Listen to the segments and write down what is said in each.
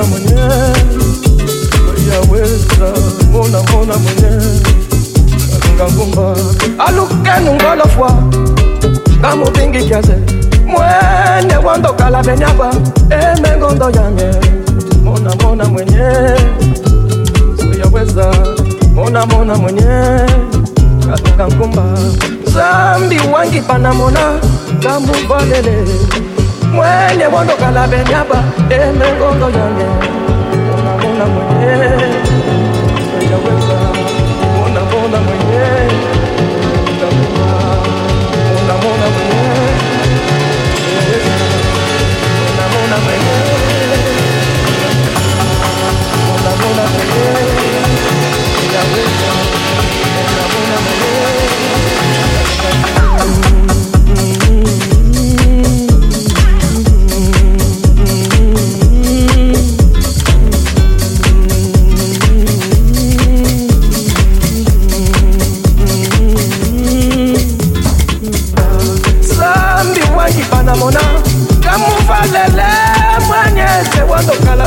mona mwenye yaweza mona mona mwenye kangumba alukenu ngolofwa nga mobingi kiase mwene wondokala benyaba emengondo yange mona mona mwenye soyaweza mona mona mwenye kangumba zambi wangi panamona ngamuvalele mwene bondo kala benyaba deme ngondo yange ona mona mwene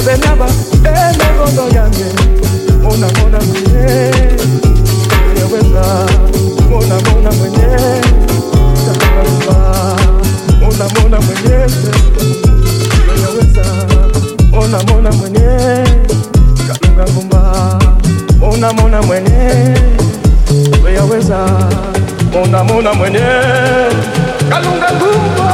abenaba emekondo eh, yange monamona mwenye yeweza monamona mwenye takaaa monamona mwenye yeweza monamona mwenye kalunga ngumba monamona mwenye yeweza monamona mwenye kalunga ngumba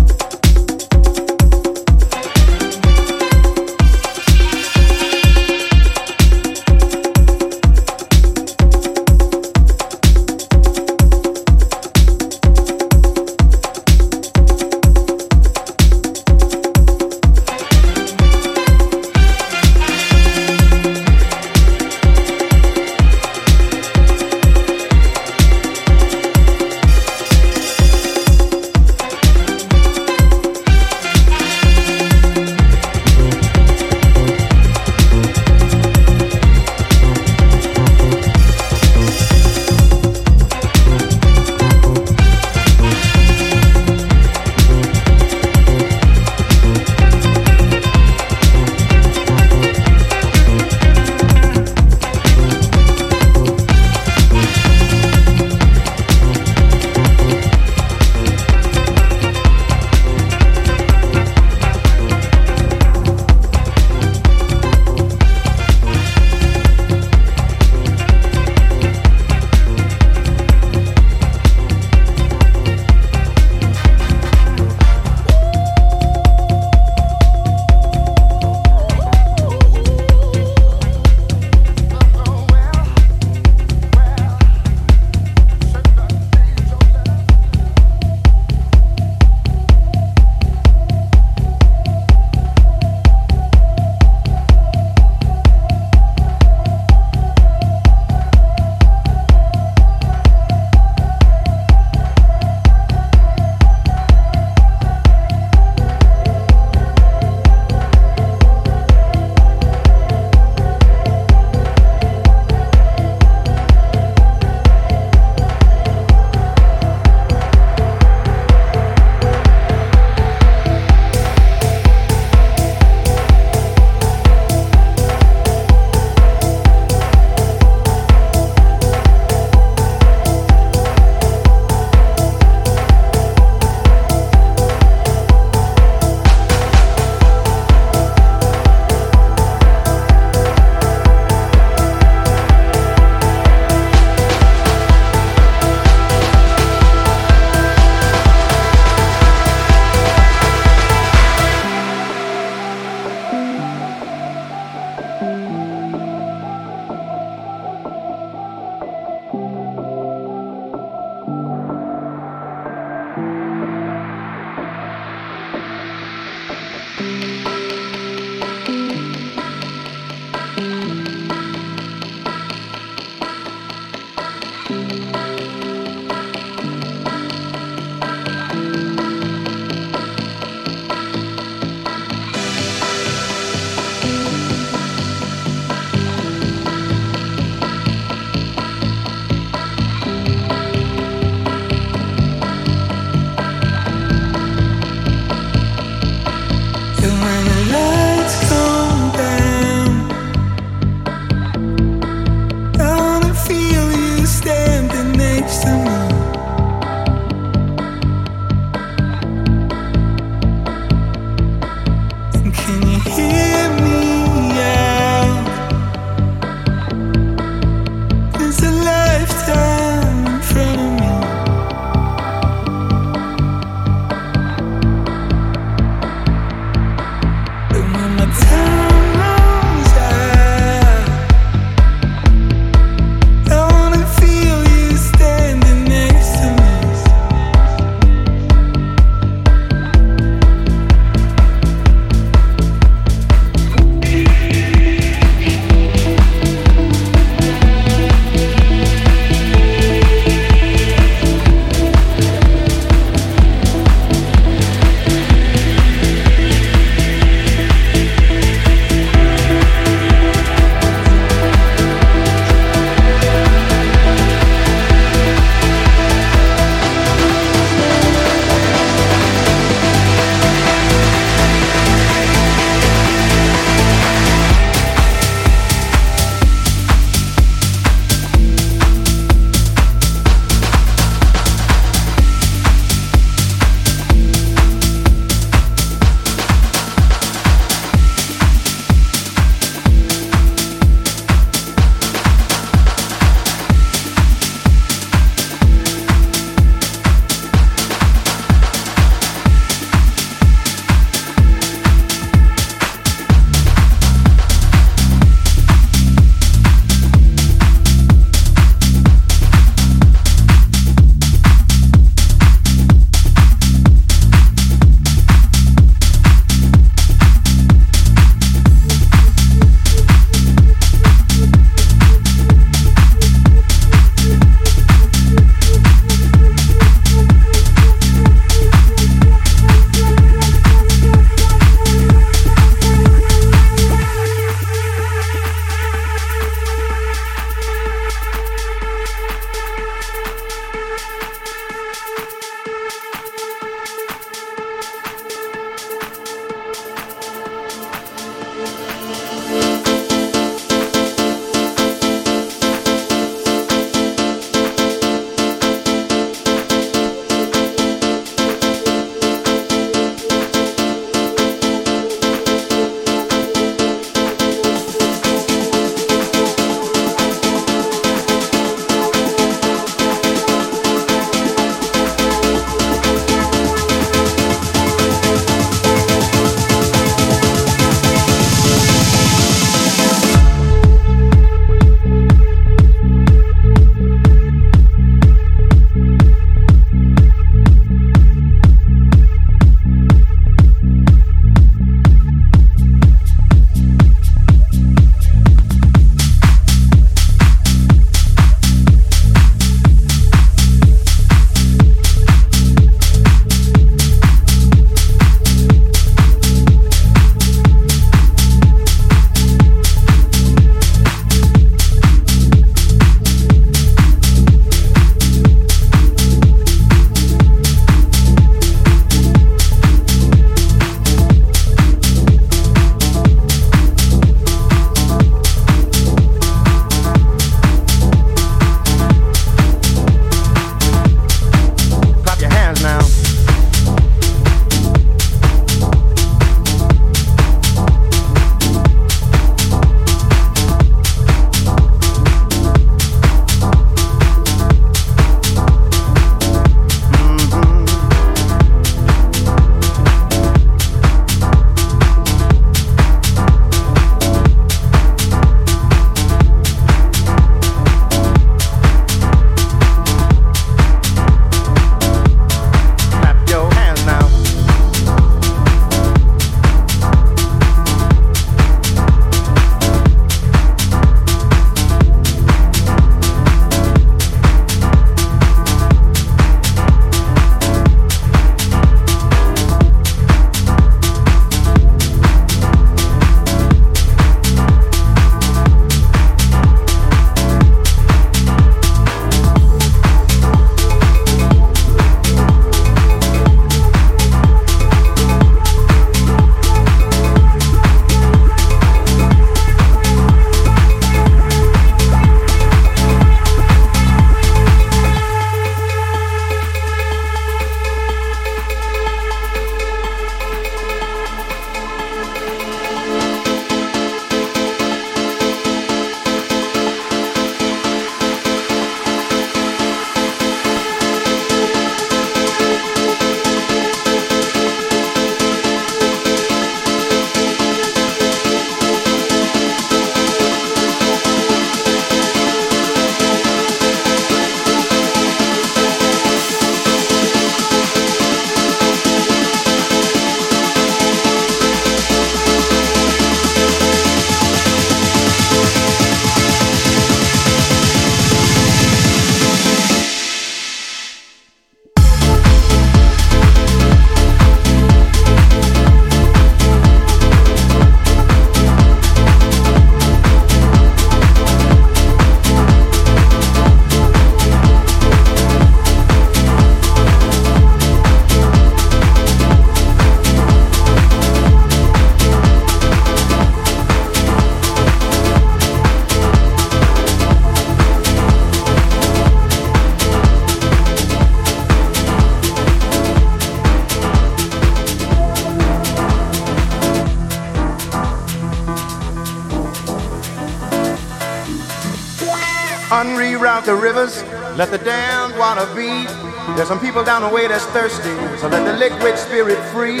Let the damned water be. There's some people down the way that's thirsty, so let the liquid spirit free.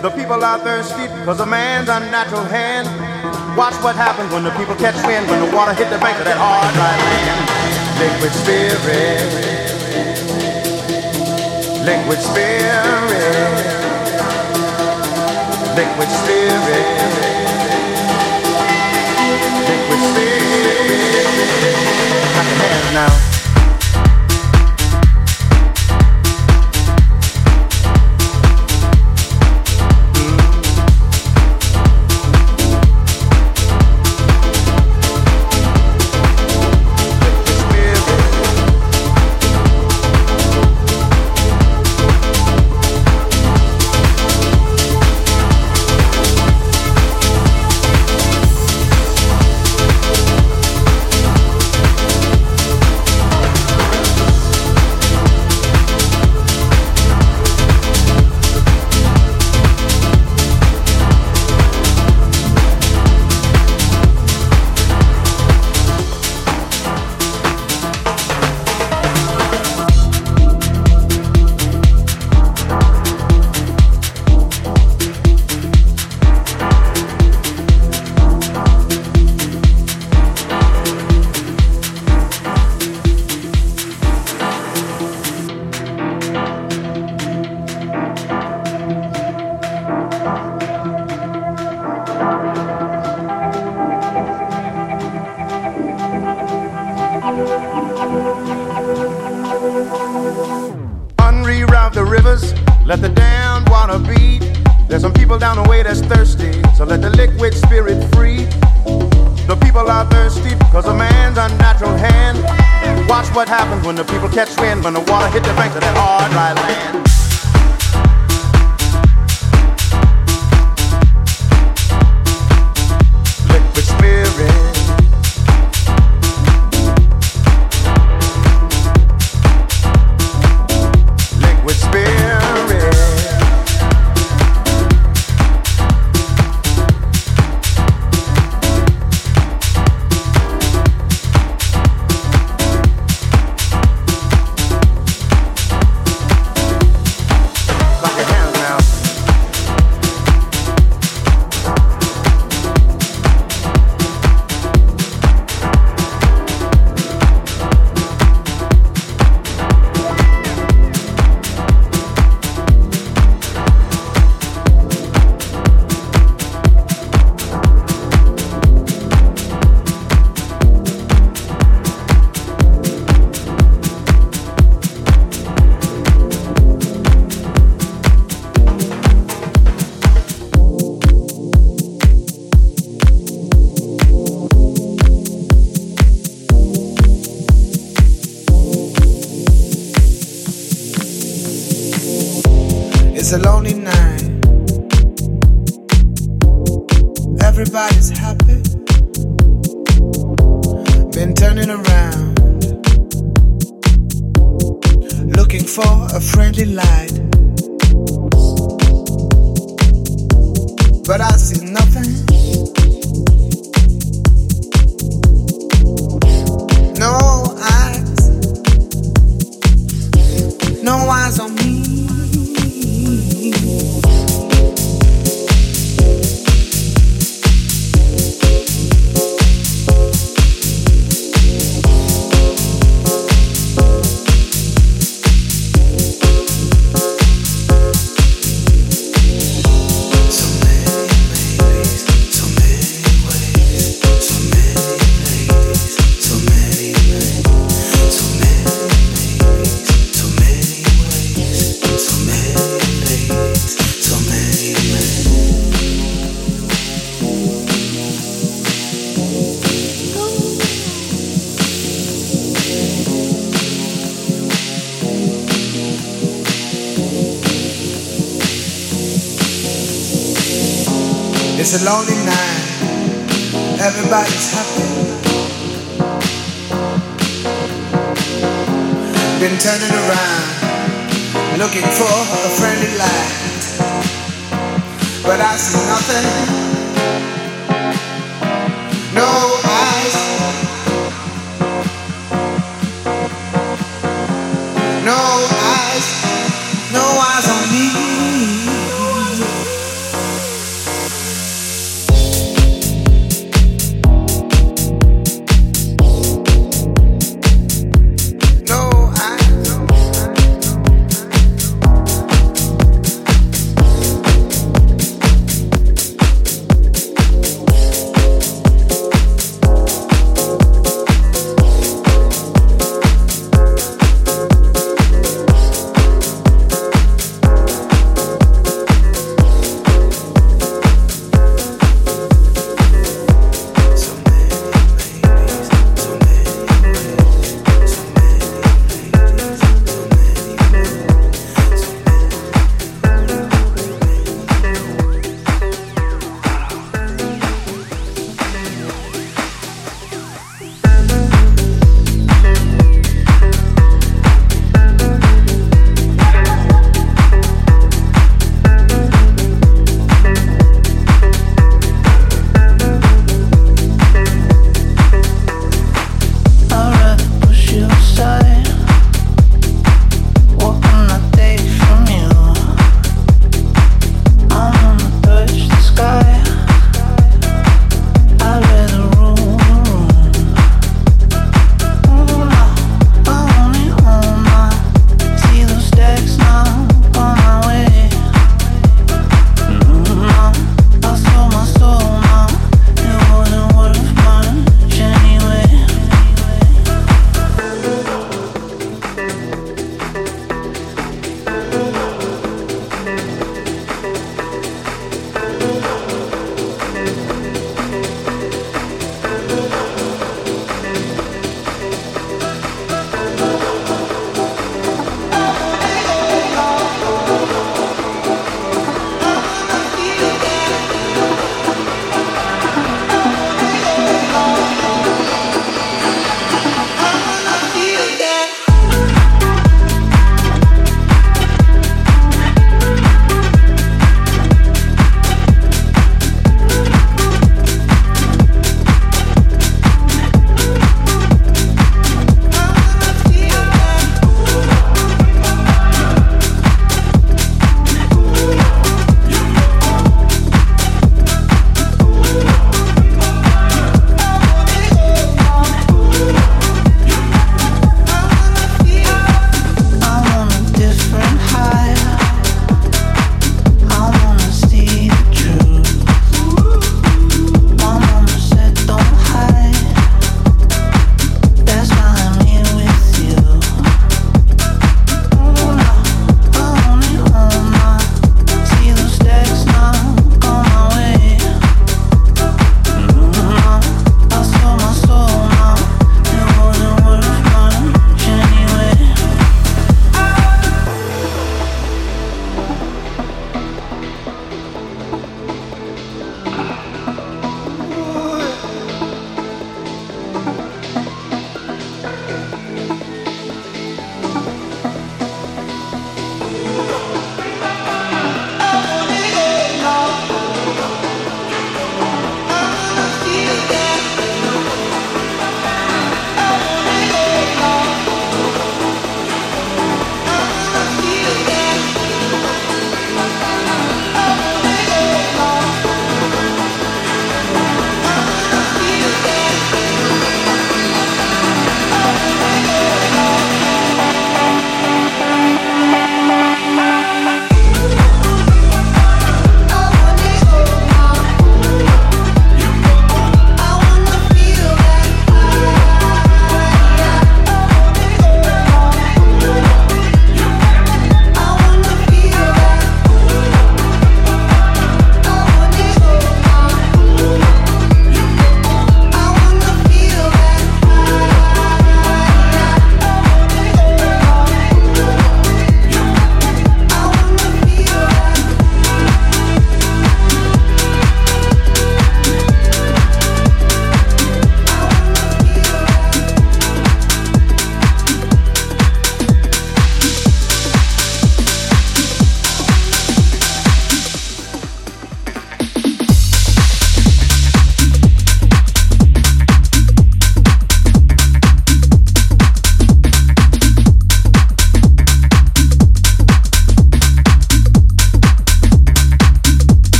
The people are thirsty because the man's unnatural hand. Watch what happens when the people catch wind, when the water hit the bank of that hard dry land. Liquid spirit. Liquid spirit. Liquid spirit. Liquid spirit. hands now.